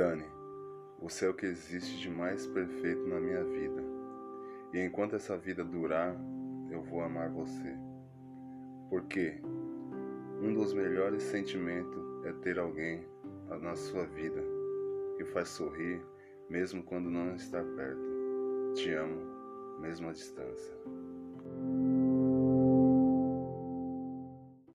Dani, você é o que existe de mais perfeito na minha vida. E enquanto essa vida durar, eu vou amar você. Porque um dos melhores sentimentos é ter alguém na sua vida que faz sorrir mesmo quando não está perto. Te amo, mesmo à distância.